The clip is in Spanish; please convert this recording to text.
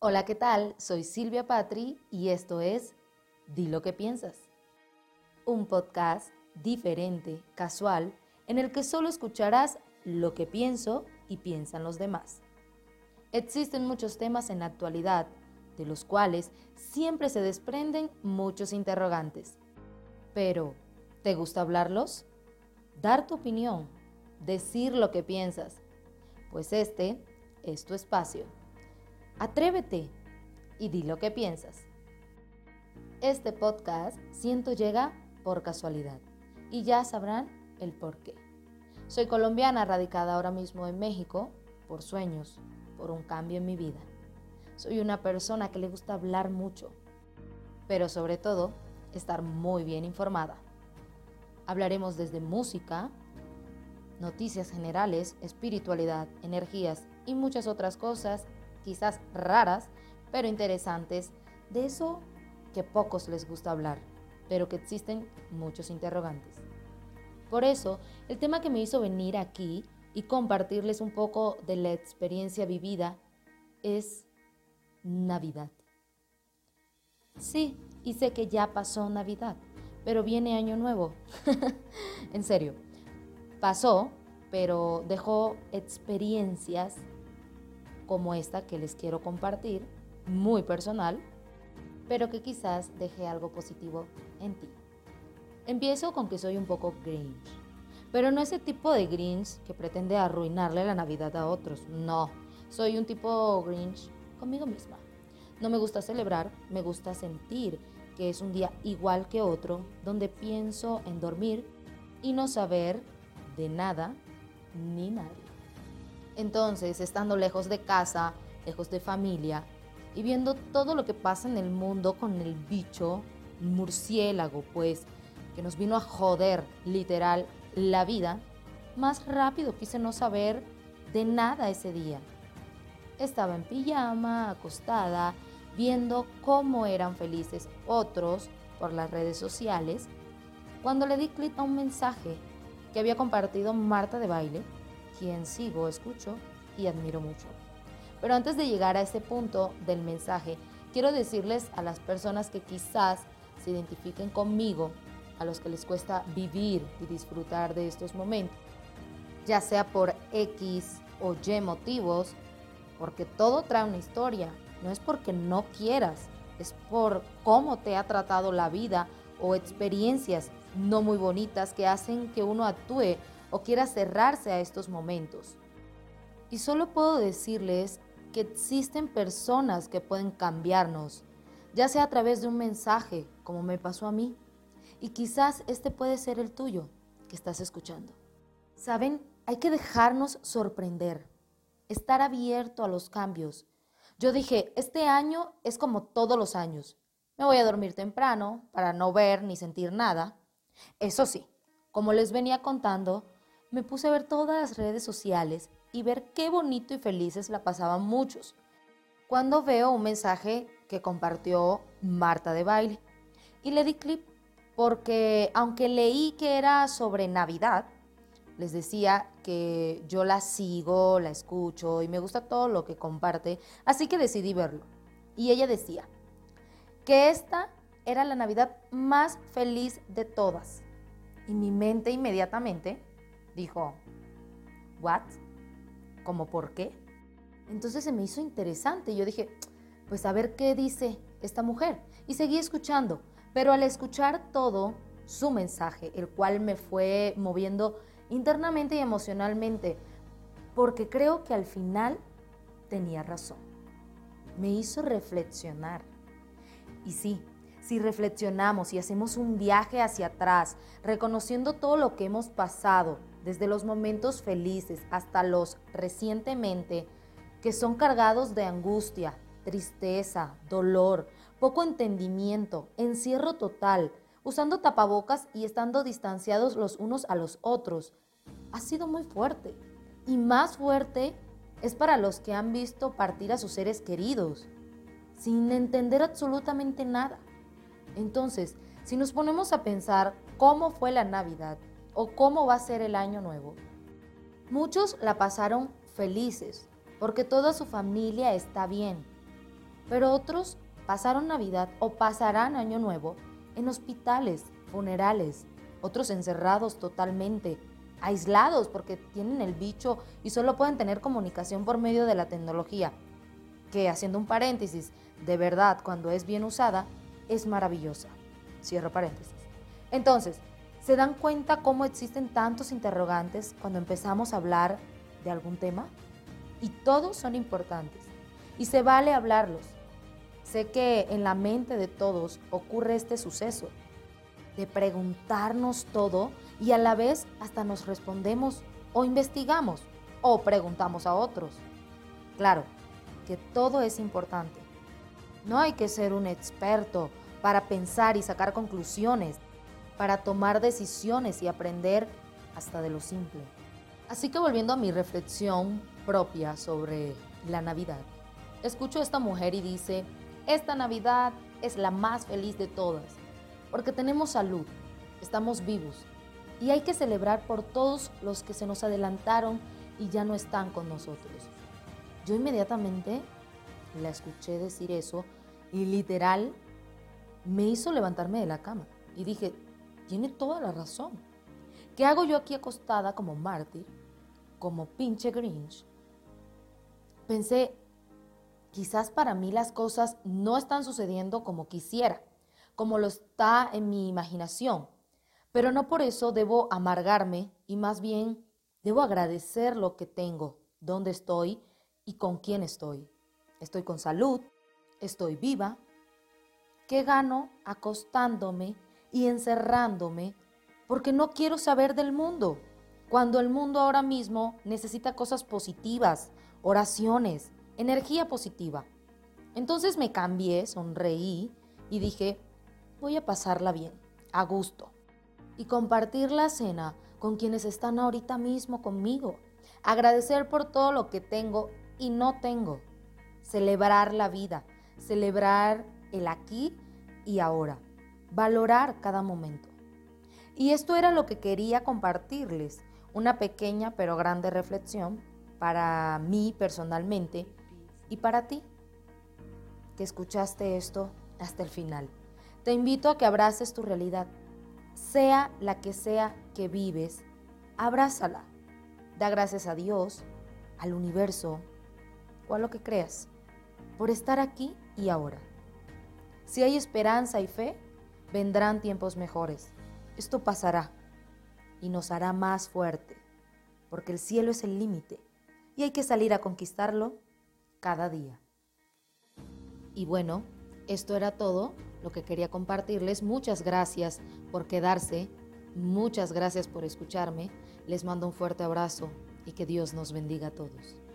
Hola, ¿qué tal? Soy Silvia Patri y esto es Di lo que piensas. Un podcast diferente, casual, en el que solo escucharás lo que pienso y piensan los demás. Existen muchos temas en la actualidad, de los cuales siempre se desprenden muchos interrogantes. Pero, ¿te gusta hablarlos? Dar tu opinión, decir lo que piensas, pues este es tu espacio. Atrévete y di lo que piensas. Este podcast siento llega por casualidad y ya sabrán el por qué. Soy colombiana radicada ahora mismo en México por sueños, por un cambio en mi vida. Soy una persona que le gusta hablar mucho, pero sobre todo estar muy bien informada. Hablaremos desde música, noticias generales, espiritualidad, energías y muchas otras cosas, quizás raras, pero interesantes, de eso que pocos les gusta hablar, pero que existen muchos interrogantes. Por eso, el tema que me hizo venir aquí y compartirles un poco de la experiencia vivida es Navidad. Sí, y sé que ya pasó Navidad, pero viene Año Nuevo. en serio, pasó, pero dejó experiencias como esta que les quiero compartir, muy personal, pero que quizás deje algo positivo en ti. Empiezo con que soy un poco Grinch, pero no ese tipo de Grinch que pretende arruinarle la Navidad a otros, no, soy un tipo Grinch conmigo misma. No me gusta celebrar, me gusta sentir que es un día igual que otro, donde pienso en dormir y no saber de nada ni nadie. Entonces, estando lejos de casa, lejos de familia y viendo todo lo que pasa en el mundo con el bicho murciélago, pues, que nos vino a joder literal la vida, más rápido quise no saber de nada ese día. Estaba en pijama, acostada, viendo cómo eran felices otros por las redes sociales, cuando le di clic a un mensaje que había compartido Marta de Baile quien sigo, escucho y admiro mucho. Pero antes de llegar a ese punto del mensaje, quiero decirles a las personas que quizás se identifiquen conmigo, a los que les cuesta vivir y disfrutar de estos momentos, ya sea por X o Y motivos, porque todo trae una historia, no es porque no quieras, es por cómo te ha tratado la vida o experiencias no muy bonitas que hacen que uno actúe o quiera cerrarse a estos momentos. Y solo puedo decirles que existen personas que pueden cambiarnos, ya sea a través de un mensaje, como me pasó a mí, y quizás este puede ser el tuyo que estás escuchando. Saben, hay que dejarnos sorprender, estar abierto a los cambios. Yo dije, este año es como todos los años. Me voy a dormir temprano para no ver ni sentir nada. Eso sí, como les venía contando, me puse a ver todas las redes sociales y ver qué bonito y felices la pasaban muchos. Cuando veo un mensaje que compartió Marta de Baile y le di clip porque aunque leí que era sobre Navidad, les decía que yo la sigo, la escucho y me gusta todo lo que comparte, así que decidí verlo. Y ella decía que esta era la Navidad más feliz de todas. Y mi mente inmediatamente dijo, ¿what? ¿Cómo por qué? Entonces se me hizo interesante. Yo dije, pues a ver qué dice esta mujer. Y seguí escuchando. Pero al escuchar todo su mensaje, el cual me fue moviendo internamente y emocionalmente, porque creo que al final tenía razón. Me hizo reflexionar. Y sí, si reflexionamos y hacemos un viaje hacia atrás, reconociendo todo lo que hemos pasado, desde los momentos felices hasta los recientemente, que son cargados de angustia, tristeza, dolor, poco entendimiento, encierro total, usando tapabocas y estando distanciados los unos a los otros, ha sido muy fuerte. Y más fuerte es para los que han visto partir a sus seres queridos, sin entender absolutamente nada. Entonces, si nos ponemos a pensar cómo fue la Navidad, o cómo va a ser el año nuevo. Muchos la pasaron felices porque toda su familia está bien. pero otros pasaron Navidad o pasarán Año Nuevo en hospitales, funerales, otros encerrados totalmente, aislados porque tienen el bicho y solo pueden tener comunicación por medio de la tecnología, que haciendo un paréntesis, de verdad cuando es bien usada, es maravillosa. Cierro paréntesis. Entonces, ¿se dan cuenta cómo existen tantos interrogantes cuando empezamos a hablar de algún tema? Y todos son importantes. Y se vale hablarlos. Sé que en la mente de todos ocurre este suceso, de preguntarnos todo y a la vez hasta nos respondemos o investigamos o preguntamos a otros. Claro, que todo es importante. No hay que ser un experto para pensar y sacar conclusiones, para tomar decisiones y aprender hasta de lo simple. Así que volviendo a mi reflexión propia sobre la Navidad, escucho a esta mujer y dice, esta Navidad es la más feliz de todas, porque tenemos salud, estamos vivos y hay que celebrar por todos los que se nos adelantaron y ya no están con nosotros. Yo inmediatamente la escuché decir eso y literal me hizo levantarme de la cama y dije, tiene toda la razón. ¿Qué hago yo aquí acostada como mártir, como pinche Grinch? Pensé, Quizás para mí las cosas no están sucediendo como quisiera, como lo está en mi imaginación, pero no por eso debo amargarme y más bien debo agradecer lo que tengo, dónde estoy y con quién estoy. Estoy con salud, estoy viva. ¿Qué gano acostándome y encerrándome porque no quiero saber del mundo? Cuando el mundo ahora mismo necesita cosas positivas, oraciones, energía positiva. Entonces me cambié, sonreí y dije, voy a pasarla bien, a gusto. Y compartir la cena con quienes están ahorita mismo conmigo. Agradecer por todo lo que tengo y no tengo. Celebrar la vida, celebrar el aquí y ahora. Valorar cada momento. Y esto era lo que quería compartirles, una pequeña pero grande reflexión para mí personalmente y para ti, que escuchaste esto hasta el final, te invito a que abraces tu realidad, sea la que sea que vives, abrázala. Da gracias a Dios, al universo o a lo que creas, por estar aquí y ahora. Si hay esperanza y fe, vendrán tiempos mejores. Esto pasará y nos hará más fuerte, porque el cielo es el límite y hay que salir a conquistarlo cada día. Y bueno, esto era todo lo que quería compartirles. Muchas gracias por quedarse, muchas gracias por escucharme. Les mando un fuerte abrazo y que Dios nos bendiga a todos.